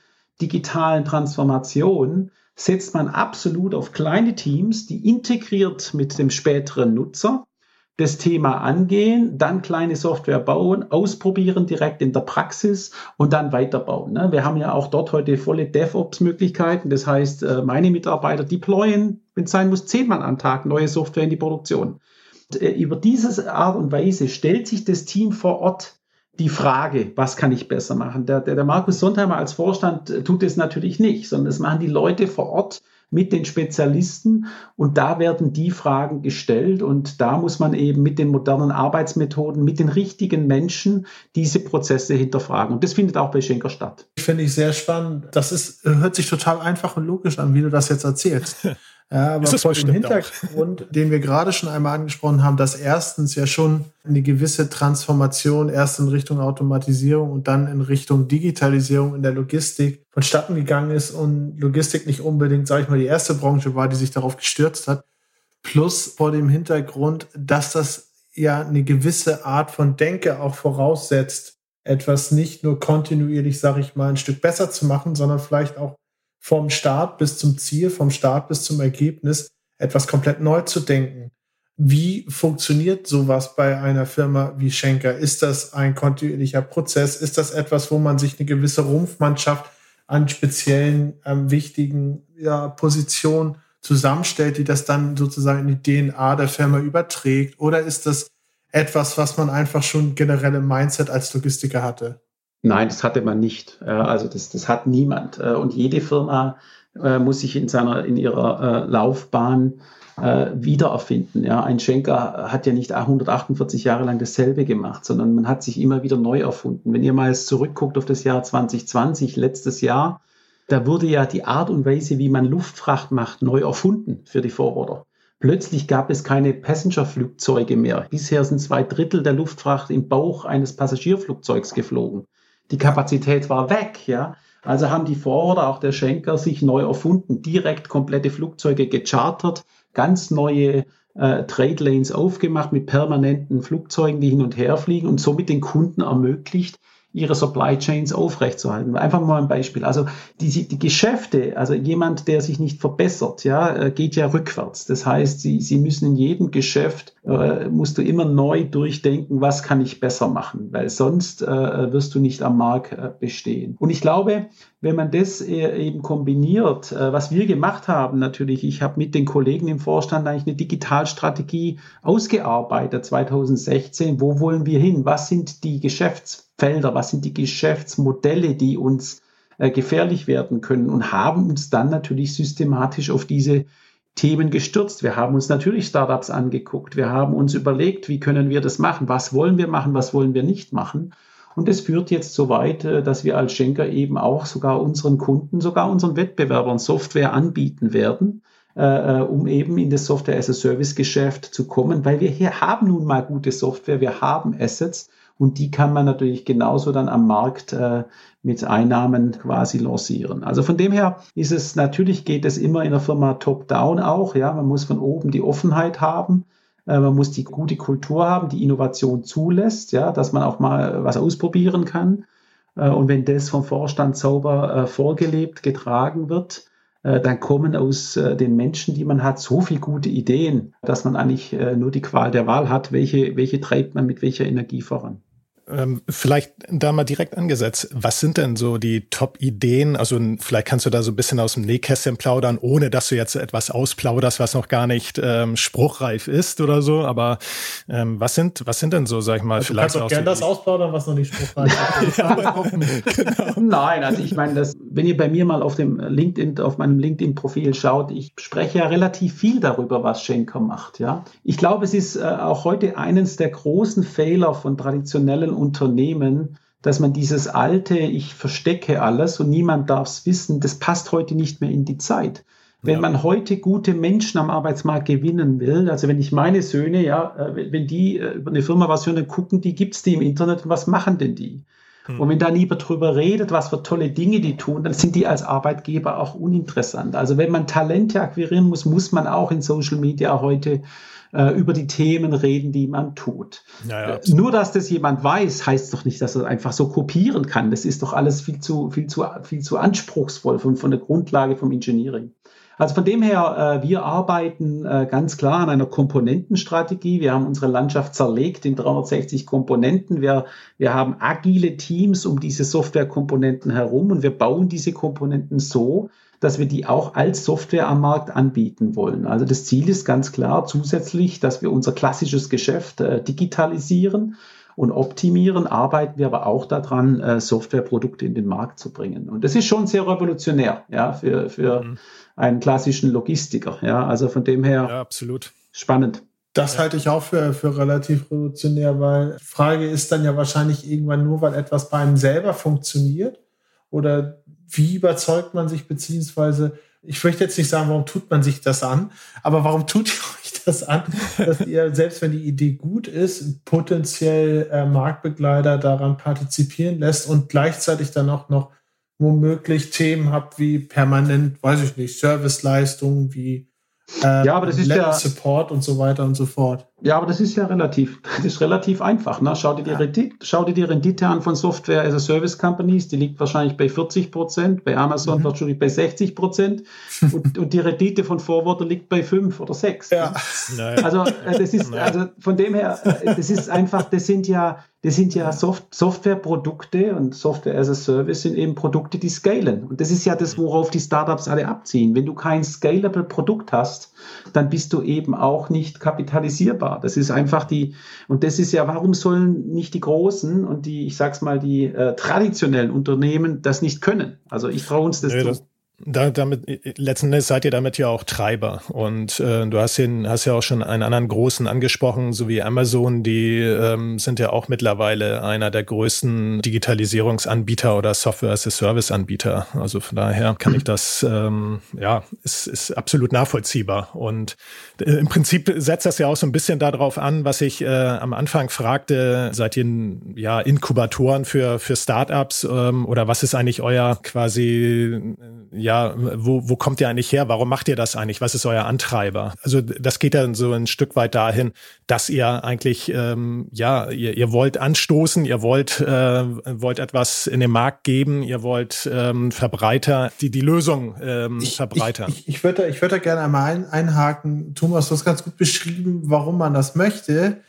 digitalen Transformation setzt man absolut auf kleine Teams, die integriert mit dem späteren Nutzer das Thema angehen, dann kleine Software bauen, ausprobieren direkt in der Praxis und dann weiterbauen. Ne? Wir haben ja auch dort heute volle DevOps-Möglichkeiten. Das heißt, äh, meine Mitarbeiter deployen, wenn es sein muss, zehnmal am Tag neue Software in die Produktion. Äh, über diese Art und Weise stellt sich das Team vor Ort die Frage, was kann ich besser machen? Der, der, der Markus Sontheimer als Vorstand äh, tut es natürlich nicht, sondern das machen die Leute vor Ort mit den Spezialisten und da werden die Fragen gestellt und da muss man eben mit den modernen Arbeitsmethoden, mit den richtigen Menschen diese Prozesse hinterfragen und das findet auch bei Schenker statt. Finde ich sehr spannend. Das ist, hört sich total einfach und logisch an, wie du das jetzt erzählst. Ja, aber vor dem Hintergrund, auch. den wir gerade schon einmal angesprochen haben, dass erstens ja schon eine gewisse Transformation erst in Richtung Automatisierung und dann in Richtung Digitalisierung in der Logistik vonstatten gegangen ist und Logistik nicht unbedingt, sage ich mal, die erste Branche war, die sich darauf gestürzt hat. Plus vor dem Hintergrund, dass das ja eine gewisse Art von Denke auch voraussetzt, etwas nicht nur kontinuierlich, sage ich mal, ein Stück besser zu machen, sondern vielleicht auch vom Start bis zum Ziel, vom Start bis zum Ergebnis etwas komplett neu zu denken. Wie funktioniert sowas bei einer Firma wie Schenker? Ist das ein kontinuierlicher Prozess? Ist das etwas, wo man sich eine gewisse Rumpfmannschaft an speziellen, ähm, wichtigen ja, Positionen zusammenstellt, die das dann sozusagen in die DNA der Firma überträgt? Oder ist das etwas, was man einfach schon generell im Mindset als Logistiker hatte? Nein, das hatte man nicht. Also das, das hat niemand. Äh, und jede Firma äh, muss sich in seiner, in ihrer äh, Laufbahn wiedererfinden. Ja, ein Schenker hat ja nicht 148 Jahre lang dasselbe gemacht, sondern man hat sich immer wieder neu erfunden. Wenn ihr mal zurückguckt auf das Jahr 2020, letztes Jahr, da wurde ja die Art und Weise, wie man Luftfracht macht, neu erfunden für die Forwarder. Plötzlich gab es keine Passengerflugzeuge mehr. Bisher sind zwei Drittel der Luftfracht im Bauch eines Passagierflugzeugs geflogen die Kapazität war weg, ja. Also haben die Forwarder, auch der Schenker, sich neu erfunden, direkt komplette Flugzeuge gechartert, ganz neue äh, Trade Lanes aufgemacht mit permanenten Flugzeugen, die hin und her fliegen und somit den Kunden ermöglicht, ihre Supply Chains aufrechtzuerhalten. Einfach mal ein Beispiel. Also die, die Geschäfte, also jemand, der sich nicht verbessert, ja, äh, geht ja rückwärts. Das heißt, sie, sie müssen in jedem Geschäft, äh, musst du immer neu durchdenken, was kann ich besser machen, weil sonst äh, wirst du nicht am Markt äh, bestehen. Und ich glaube, wenn man das äh, eben kombiniert, äh, was wir gemacht haben, natürlich, ich habe mit den Kollegen im Vorstand eigentlich eine Digitalstrategie ausgearbeitet 2016. Wo wollen wir hin? Was sind die Geschäftsfelder? Was sind die Geschäftsmodelle, die uns äh, gefährlich werden können? Und haben uns dann natürlich systematisch auf diese Themen gestürzt. Wir haben uns natürlich Startups angeguckt. Wir haben uns überlegt, wie können wir das machen? Was wollen wir machen? Was wollen wir nicht machen? Und es führt jetzt so weit, äh, dass wir als Schenker eben auch sogar unseren Kunden, sogar unseren Wettbewerbern Software anbieten werden, äh, äh, um eben in das Software-as-a-Service-Geschäft zu kommen, weil wir hier haben nun mal gute Software, wir haben Assets und die kann man natürlich genauso dann am Markt äh, mit Einnahmen quasi lancieren. Also von dem her ist es natürlich geht es immer in der Firma top-down auch. Ja, man muss von oben die Offenheit haben. Äh, man muss die gute Kultur haben, die Innovation zulässt, ja, dass man auch mal was ausprobieren kann. Äh, und wenn das vom Vorstand sauber äh, vorgelebt, getragen wird, dann kommen aus den Menschen, die man hat, so viele gute Ideen, dass man eigentlich nur die Qual der Wahl hat, welche, welche treibt man mit welcher Energie voran. Ähm, vielleicht da mal direkt angesetzt. Was sind denn so die Top-Ideen? Also vielleicht kannst du da so ein bisschen aus dem Nähkästchen plaudern, ohne dass du jetzt etwas ausplauderst, was noch gar nicht ähm, spruchreif ist oder so. Aber ähm, was sind was sind denn so, sag ich mal, also vielleicht du kannst auch gerne das ausplaudern, was noch nicht spruchreif ist. ja, genau. Nein, also ich meine, das, wenn ihr bei mir mal auf dem LinkedIn, auf meinem LinkedIn-Profil schaut, ich spreche ja relativ viel darüber, was Schenker macht. Ja, ich glaube, es ist äh, auch heute eines der großen Fehler von traditionellen Unternehmen, dass man dieses alte, ich verstecke alles und niemand darf es wissen, das passt heute nicht mehr in die Zeit. Wenn ja. man heute gute Menschen am Arbeitsmarkt gewinnen will, also wenn ich meine Söhne, ja, äh, wenn die äh, über eine Firma was hören, gucken die, gibt es die im Internet und was machen denn die? Mhm. Und wenn da niemand drüber redet, was für tolle Dinge die tun, dann sind die als Arbeitgeber auch uninteressant. Also wenn man Talente akquirieren muss, muss man auch in Social Media heute äh, über die Themen reden, die man tut. Ja, ja, äh, Nur, dass das jemand weiß, heißt doch nicht, dass er einfach so kopieren kann. Das ist doch alles viel zu, viel zu, viel zu anspruchsvoll von, von der Grundlage vom Engineering. Also von dem her, äh, wir arbeiten äh, ganz klar an einer Komponentenstrategie. Wir haben unsere Landschaft zerlegt in 360 Komponenten. Wir, wir haben agile Teams um diese Softwarekomponenten herum und wir bauen diese Komponenten so, dass wir die auch als Software am Markt anbieten wollen. Also das Ziel ist ganz klar zusätzlich, dass wir unser klassisches Geschäft äh, digitalisieren und optimieren, arbeiten wir aber auch daran, äh, Softwareprodukte in den Markt zu bringen. Und das ist schon sehr revolutionär, ja, für, für mhm. einen klassischen Logistiker. Ja, also von dem her. Ja, absolut. Spannend. Das ja. halte ich auch für, für relativ revolutionär, weil die Frage ist dann ja wahrscheinlich irgendwann nur, weil etwas bei einem selber funktioniert oder wie überzeugt man sich, beziehungsweise, ich möchte jetzt nicht sagen, warum tut man sich das an, aber warum tut ihr euch das an, dass ihr, selbst wenn die Idee gut ist, potenziell äh, Marktbegleiter daran partizipieren lässt und gleichzeitig dann auch noch womöglich Themen habt wie permanent, weiß ich nicht, Serviceleistungen, wie äh, ja, aber das ist ja Support und so weiter und so fort. Ja, aber das ist ja relativ, das ist relativ einfach. Ne? Schau, dir die ja. Rendite, schau dir die Rendite an von Software as a Service Companies, die liegt wahrscheinlich bei 40 Prozent, bei Amazon mhm. wahrscheinlich bei 60 Prozent und, und die Rendite von Forwarder liegt bei 5 oder 6. Ja. Ne? Also äh, das ist, also von dem her, äh, das ist einfach, das sind ja, das sind ja Soft Softwareprodukte und Software as a Service sind eben Produkte, die scalen. Und das ist ja das, worauf die Startups alle abziehen. Wenn du kein scalable Produkt hast, dann bist du eben auch nicht kapitalisierbar. Das ist einfach die, und das ist ja, warum sollen nicht die großen und die, ich sag's mal, die äh, traditionellen Unternehmen das nicht können? Also ich traue uns das, nee, das da, damit, letzten Endes seid ihr damit ja auch Treiber. Und äh, du hast, den, hast ja auch schon einen anderen großen angesprochen, so wie Amazon, die ähm, sind ja auch mittlerweile einer der größten Digitalisierungsanbieter oder Software-as-a-Service-Anbieter. Also von daher kann ich das, ähm, ja, ist, ist absolut nachvollziehbar. Und äh, im Prinzip setzt das ja auch so ein bisschen darauf an, was ich äh, am Anfang fragte, seid ihr ja Inkubatoren für, für Startups ähm, oder was ist eigentlich euer quasi, ja, ja, wo, wo kommt ihr eigentlich her? Warum macht ihr das eigentlich? Was ist euer Antreiber? Also das geht dann so ein Stück weit dahin, dass ihr eigentlich, ähm, ja, ihr, ihr wollt anstoßen, ihr wollt, äh, wollt etwas in den Markt geben, ihr wollt ähm, Verbreiter, die die Lösung ähm, ich, verbreitern. Ich, ich, ich würde ich würd da gerne einmal ein, einhaken. Thomas, du hast ganz gut beschrieben, warum man das möchte.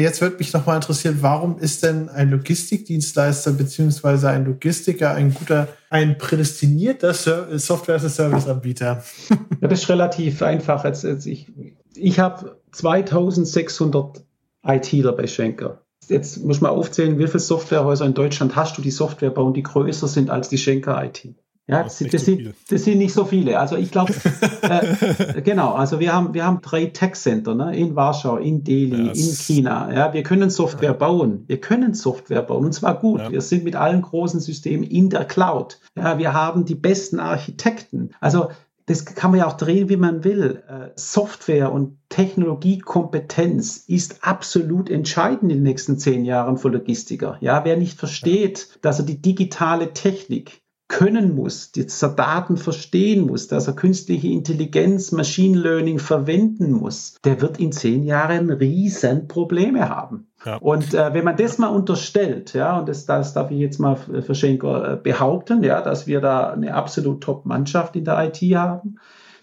Jetzt würde mich noch mal interessieren, warum ist denn ein Logistikdienstleister beziehungsweise ein Logistiker ein guter, ein prädestinierter Software-as-a-Service-Anbieter? Das ist relativ einfach. Ich ich habe 2600 ITler bei Schenker. Jetzt muss man aufzählen, wie viele Softwarehäuser in Deutschland hast du, die Software bauen, die größer sind als die Schenker IT. Ja, das, das, sind, das, sind, nicht so viele. Also ich glaube, äh, genau, also wir haben, wir haben drei Tech-Center ne, in Warschau, in Delhi, yes. in China. Ja, wir können Software ja. bauen. Wir können Software bauen und zwar gut. Ja. Wir sind mit allen großen Systemen in der Cloud. Ja, wir haben die besten Architekten. Also das kann man ja auch drehen, wie man will. Äh, Software und Technologiekompetenz ist absolut entscheidend in den nächsten zehn Jahren für Logistiker. Ja, wer nicht versteht, dass er die digitale Technik können muss, dass er Daten verstehen muss, dass er künstliche Intelligenz, Machine Learning verwenden muss, der wird in zehn Jahren riesen Probleme haben. Ja. Und äh, wenn man das mal unterstellt, ja, und das, das darf ich jetzt mal für Schenker äh, behaupten, ja, dass wir da eine absolut Top-Mannschaft in der IT haben,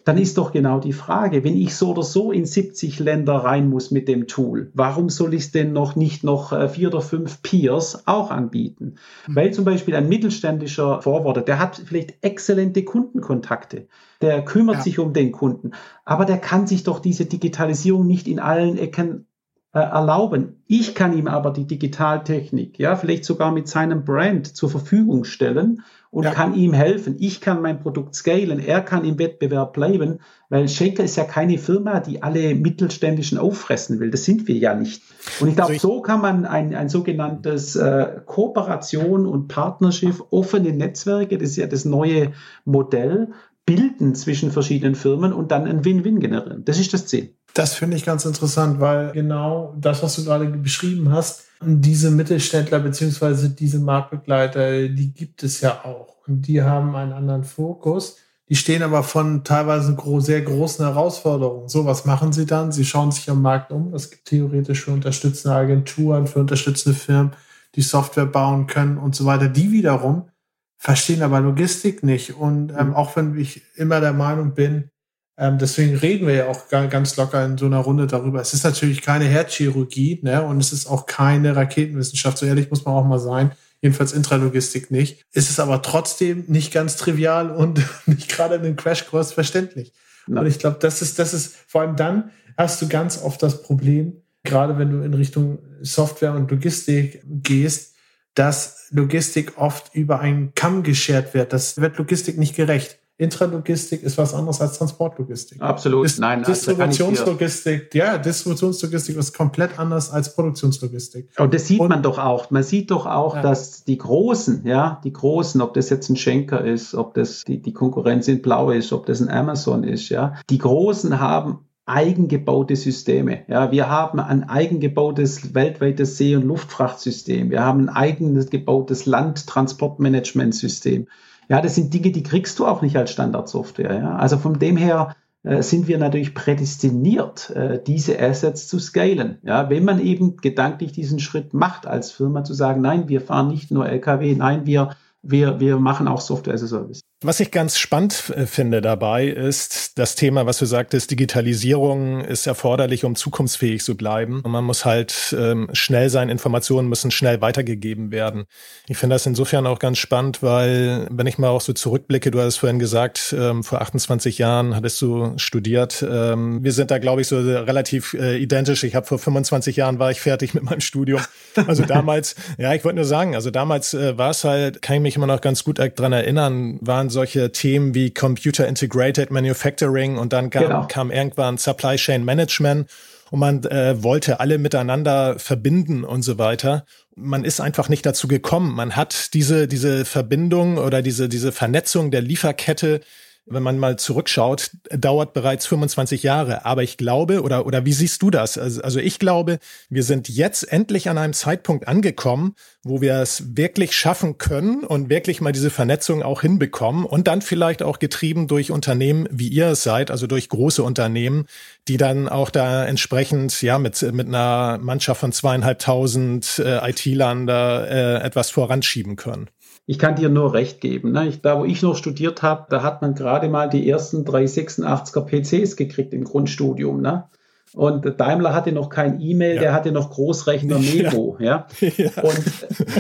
dann ist doch genau die Frage, wenn ich so oder so in 70 Länder rein muss mit dem Tool, warum soll ich es denn noch nicht noch äh, vier oder fünf Peers auch anbieten? Mhm. Weil zum Beispiel ein mittelständischer Forwarder, der hat vielleicht exzellente Kundenkontakte, der kümmert ja. sich um den Kunden, aber der kann sich doch diese Digitalisierung nicht in allen Ecken äh, erlauben. Ich kann ihm aber die Digitaltechnik, ja, vielleicht sogar mit seinem Brand zur Verfügung stellen und ja. kann ihm helfen. Ich kann mein Produkt scalen, er kann im Wettbewerb bleiben, weil Shaker ist ja keine Firma, die alle Mittelständischen auffressen will. Das sind wir ja nicht. Und ich glaube, also so kann man ein, ein sogenanntes äh, Kooperation und Partnership, offene Netzwerke, das ist ja das neue Modell, bilden zwischen verschiedenen Firmen und dann ein Win-Win generieren. Das ist das Ziel. Das finde ich ganz interessant, weil genau das, was du gerade beschrieben hast, diese Mittelständler beziehungsweise diese Marktbegleiter, die gibt es ja auch. Und die haben einen anderen Fokus. Die stehen aber von teilweise sehr großen Herausforderungen. So, was machen sie dann? Sie schauen sich am Markt um. Es gibt theoretisch für unterstützende Agenturen, für unterstützende Firmen, die Software bauen können und so weiter. Die wiederum verstehen aber Logistik nicht. Und ähm, mhm. auch wenn ich immer der Meinung bin, ähm, deswegen reden wir ja auch ganz locker in so einer Runde darüber. Es ist natürlich keine Herzchirurgie, ne? Und es ist auch keine Raketenwissenschaft. So ehrlich muss man auch mal sein. Jedenfalls Intralogistik nicht. Ist es aber trotzdem nicht ganz trivial und nicht gerade in den Crashkurs verständlich. Ja. Und ich glaube, das ist, das ist, vor allem dann hast du ganz oft das Problem, gerade wenn du in Richtung Software und Logistik gehst, dass Logistik oft über einen Kamm geschert wird. Das wird Logistik nicht gerecht. Intralogistik ist was anderes als Transportlogistik. Absolut. Dis Nein, Distributionslogistik, ja, Distributionslogistik ist komplett anders als Produktionslogistik. Und das sieht Und, man doch auch. Man sieht doch auch, ja. dass die Großen, ja, die Großen, ob das jetzt ein Schenker ist, ob das die, die Konkurrenz in Blau ist, ob das ein Amazon ist, ja, die Großen haben eigengebaute Systeme. Ja, wir haben ein eigengebautes weltweites See- und Luftfrachtsystem. Wir haben ein eigenes gebautes Landtransportmanagementsystem. Ja, das sind Dinge, die kriegst du auch nicht als Standardsoftware. Ja? Also von dem her äh, sind wir natürlich prädestiniert, äh, diese Assets zu scalen. Ja, wenn man eben gedanklich diesen Schritt macht als Firma zu sagen, nein, wir fahren nicht nur LKW, nein, wir wir, wir machen auch Software as a Service. Was ich ganz spannend äh, finde dabei ist das Thema, was du sagtest, Digitalisierung ist erforderlich, um zukunftsfähig zu bleiben. Und man muss halt ähm, schnell sein, Informationen müssen schnell weitergegeben werden. Ich finde das insofern auch ganz spannend, weil wenn ich mal auch so zurückblicke, du hast vorhin gesagt, ähm, vor 28 Jahren hattest du studiert. Ähm, wir sind da, glaube ich, so relativ äh, identisch. Ich habe vor 25 Jahren war ich fertig mit meinem Studium. Also damals, ja, ich wollte nur sagen, also damals äh, war es halt, kann ich mich immer noch ganz gut dran erinnern, waren solche Themen wie Computer Integrated Manufacturing und dann kam, genau. kam irgendwann Supply Chain Management und man äh, wollte alle miteinander verbinden und so weiter. Man ist einfach nicht dazu gekommen. Man hat diese, diese Verbindung oder diese, diese Vernetzung der Lieferkette wenn man mal zurückschaut, dauert bereits 25 Jahre. Aber ich glaube, oder, oder wie siehst du das? Also, also ich glaube, wir sind jetzt endlich an einem Zeitpunkt angekommen, wo wir es wirklich schaffen können und wirklich mal diese Vernetzung auch hinbekommen und dann vielleicht auch getrieben durch Unternehmen, wie ihr es seid, also durch große Unternehmen, die dann auch da entsprechend, ja, mit, mit einer Mannschaft von zweieinhalbtausend äh, IT-Lern da äh, etwas voranschieben können ich kann dir nur recht geben. Ne? Ich, da, wo ich noch studiert habe, da hat man gerade mal die ersten 386er PCs gekriegt im Grundstudium. Ne? Und Daimler hatte noch kein E-Mail, ja. der hatte noch Großrechner Memo. Ja. ja. Und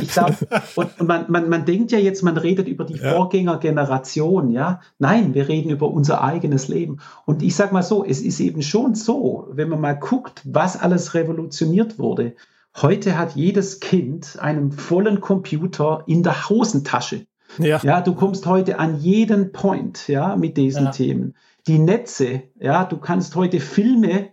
ich glaube, und, und man, man, man denkt ja jetzt, man redet über die ja. Vorgängergeneration, ja. Nein, wir reden über unser eigenes Leben. Und ich sag mal so, es ist eben schon so, wenn man mal guckt, was alles revolutioniert wurde. Heute hat jedes Kind einen vollen Computer in der Hosentasche. Ja. ja, du kommst heute an jeden Point, ja, mit diesen ja. Themen. Die Netze, ja, du kannst heute Filme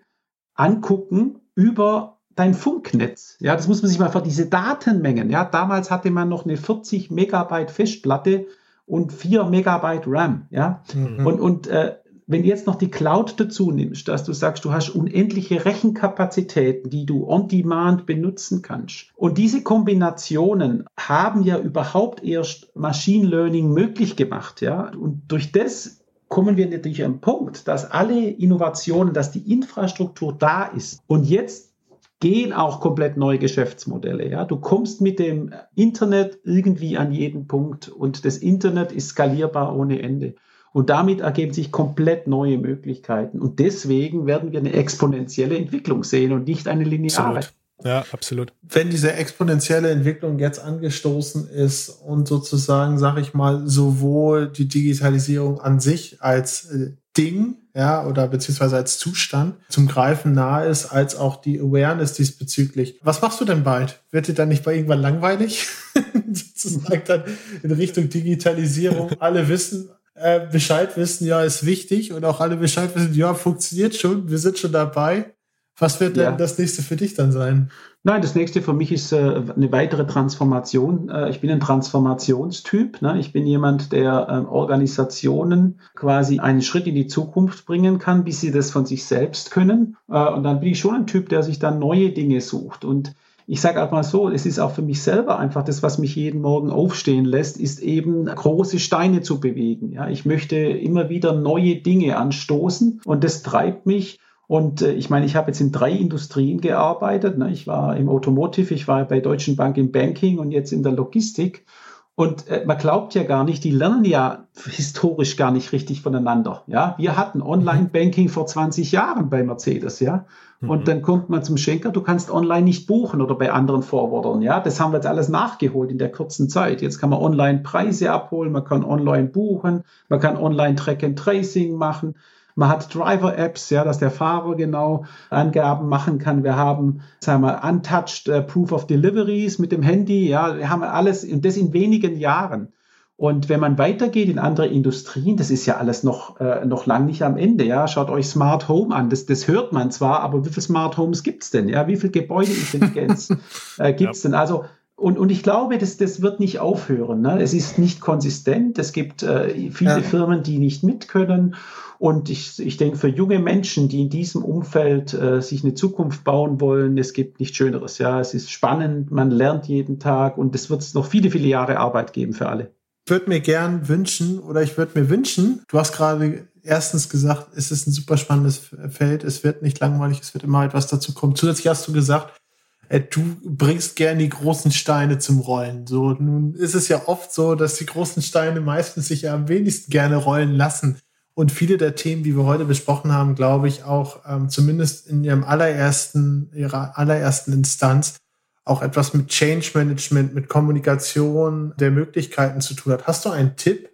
angucken über dein Funknetz. Ja, das muss man sich mal vor diese Datenmengen. Ja, damals hatte man noch eine 40 Megabyte Festplatte und 4 Megabyte RAM. Ja, mhm. und, und äh, wenn du jetzt noch die Cloud dazu nimmst, dass du sagst, du hast unendliche Rechenkapazitäten, die du on demand benutzen kannst. Und diese Kombinationen haben ja überhaupt erst Machine Learning möglich gemacht, ja. Und durch das kommen wir natürlich an den Punkt, dass alle Innovationen, dass die Infrastruktur da ist. Und jetzt gehen auch komplett neue Geschäftsmodelle. Ja, du kommst mit dem Internet irgendwie an jeden Punkt und das Internet ist skalierbar ohne Ende. Und damit ergeben sich komplett neue Möglichkeiten. Und deswegen werden wir eine exponentielle Entwicklung sehen und nicht eine lineare. Absolut. Ja, absolut. Wenn diese exponentielle Entwicklung jetzt angestoßen ist und sozusagen, sag ich mal, sowohl die Digitalisierung an sich als äh, Ding, ja, oder beziehungsweise als Zustand zum Greifen nahe ist, als auch die Awareness diesbezüglich. Was machst du denn bald? Wird dir dann nicht bei irgendwann langweilig? sozusagen dann in Richtung Digitalisierung. Alle wissen, äh, Bescheid wissen, ja, ist wichtig und auch alle Bescheid wissen, ja, funktioniert schon, wir sind schon dabei. Was wird denn ja. das nächste für dich dann sein? Nein, das nächste für mich ist äh, eine weitere Transformation. Äh, ich bin ein Transformationstyp. Ne? Ich bin jemand, der äh, Organisationen quasi einen Schritt in die Zukunft bringen kann, bis sie das von sich selbst können. Äh, und dann bin ich schon ein Typ, der sich dann neue Dinge sucht. Und ich sage auch mal so, es ist auch für mich selber einfach das, was mich jeden Morgen aufstehen lässt, ist eben große Steine zu bewegen. Ja, ich möchte immer wieder neue Dinge anstoßen und das treibt mich. Und äh, ich meine, ich habe jetzt in drei Industrien gearbeitet. Ne? Ich war im Automotive, ich war bei Deutschen Bank im Banking und jetzt in der Logistik. Und äh, man glaubt ja gar nicht, die lernen ja historisch gar nicht richtig voneinander. Ja, wir hatten Online-Banking vor 20 Jahren bei Mercedes, ja. Und mhm. dann kommt man zum Schenker, du kannst online nicht buchen oder bei anderen Forwardern. Ja, das haben wir jetzt alles nachgeholt in der kurzen Zeit. Jetzt kann man online Preise abholen, man kann online buchen, man kann online Track and Tracing machen. Man hat Driver-Apps, ja, dass der Fahrer genau Angaben machen kann. Wir haben, sagen wir, Untouched uh, Proof of Deliveries mit dem Handy. Ja, wir haben alles, und das in wenigen Jahren. Und wenn man weitergeht in andere Industrien, das ist ja alles noch, äh, noch lang nicht am Ende. Ja, schaut euch Smart Home an. Das, das hört man zwar, aber wie viele Smart Homes gibt es denn? Ja, wie viel Gebäudeintelligenz äh, gibt es ja. denn? Also und, und ich glaube, das, das wird nicht aufhören. Ne? Es ist nicht konsistent. Es gibt äh, viele ja. Firmen, die nicht mit können. Und ich, ich denke, für junge Menschen, die in diesem Umfeld äh, sich eine Zukunft bauen wollen, es gibt nichts Schöneres. Ja, es ist spannend, man lernt jeden Tag und es wird noch viele, viele Jahre Arbeit geben für alle. Ich würde mir gern wünschen oder ich würde mir wünschen, du hast gerade erstens gesagt, es ist ein super spannendes Feld, es wird nicht langweilig, es wird immer etwas dazu kommen. Zusätzlich hast du gesagt, äh, du bringst gern die großen Steine zum Rollen. So, nun ist es ja oft so, dass die großen Steine meistens sich ja am wenigsten gerne rollen lassen. Und viele der Themen, die wir heute besprochen haben, glaube ich, auch ähm, zumindest in ihrem allerersten, ihrer allerersten Instanz auch etwas mit Change Management, mit Kommunikation der Möglichkeiten zu tun hat. Hast du einen Tipp,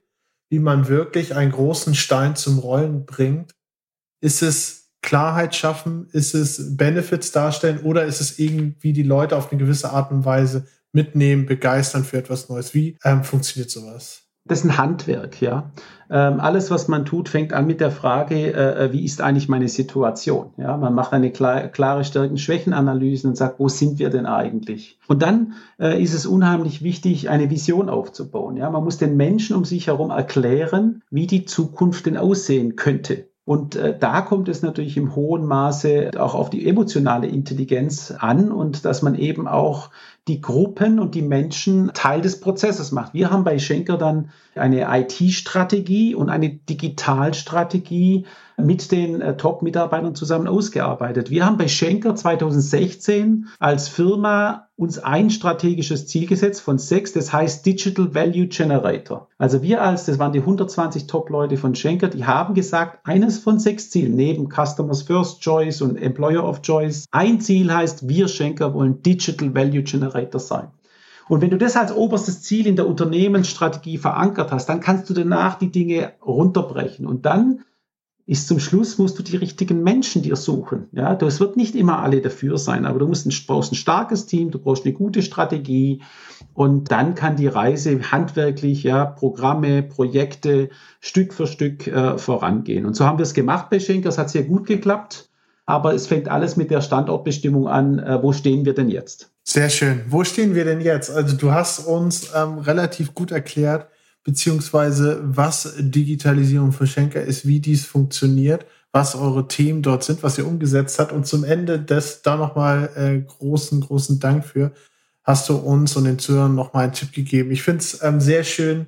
wie man wirklich einen großen Stein zum Rollen bringt? Ist es Klarheit schaffen? Ist es Benefits darstellen? Oder ist es irgendwie die Leute auf eine gewisse Art und Weise mitnehmen, begeistern für etwas Neues? Wie ähm, funktioniert sowas? Das ist ein Handwerk, ja. Ähm, alles, was man tut, fängt an mit der Frage, äh, äh, wie ist eigentlich meine Situation? Ja, man macht eine klar, klare Stärken-Schwächen-Analyse und sagt, wo sind wir denn eigentlich? Und dann äh, ist es unheimlich wichtig, eine Vision aufzubauen. Ja, man muss den Menschen um sich herum erklären, wie die Zukunft denn aussehen könnte. Und äh, da kommt es natürlich im hohen Maße auch auf die emotionale Intelligenz an und dass man eben auch die Gruppen und die Menschen Teil des Prozesses macht. Wir haben bei Schenker dann eine IT-Strategie und eine Digitalstrategie mit den äh, Top-Mitarbeitern zusammen ausgearbeitet. Wir haben bei Schenker 2016 als Firma uns ein strategisches Ziel gesetzt von sechs, das heißt Digital Value Generator. Also wir als, das waren die 120 Top-Leute von Schenker, die haben gesagt, eines von sechs Zielen, neben Customers First Choice und Employer of Choice, ein Ziel heißt, wir Schenker wollen Digital Value Generator sein. Und wenn du das als oberstes Ziel in der Unternehmensstrategie verankert hast, dann kannst du danach die Dinge runterbrechen. Und dann ist zum Schluss musst du die richtigen Menschen dir suchen. Ja, das wird nicht immer alle dafür sein, aber du musst ein, brauchst ein starkes Team, du brauchst eine gute Strategie und dann kann die Reise handwerklich, ja, Programme, Projekte Stück für Stück äh, vorangehen. Und so haben wir es gemacht bei Schenker. Es hat sehr gut geklappt, aber es fängt alles mit der Standortbestimmung an. Äh, wo stehen wir denn jetzt? Sehr schön. Wo stehen wir denn jetzt? Also du hast uns ähm, relativ gut erklärt, beziehungsweise was Digitalisierung für Schenker ist, wie dies funktioniert, was eure Themen dort sind, was ihr umgesetzt habt. Und zum Ende des da nochmal äh, großen, großen Dank für, hast du uns und den Zuhörern nochmal einen Tipp gegeben. Ich finde es ähm, sehr schön,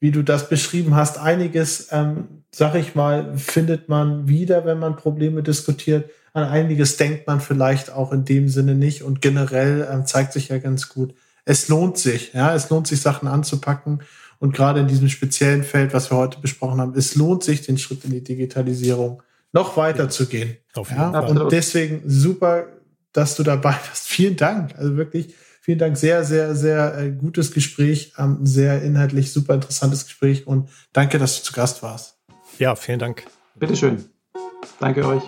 wie du das beschrieben hast. Einiges, ähm, sag ich mal, findet man wieder, wenn man Probleme diskutiert. An einiges denkt man vielleicht auch in dem Sinne nicht. Und generell ähm, zeigt sich ja ganz gut, es lohnt sich. Ja, es lohnt sich, Sachen anzupacken. Und gerade in diesem speziellen Feld, was wir heute besprochen haben, es lohnt sich, den Schritt in die Digitalisierung noch weiter ja. zu gehen. Ja? Und deswegen super, dass du dabei bist. Vielen Dank. Also wirklich, vielen Dank. Sehr, sehr, sehr äh, gutes Gespräch. Ähm, sehr inhaltlich super interessantes Gespräch. Und danke, dass du zu Gast warst. Ja, vielen Dank. Bitteschön. Danke euch.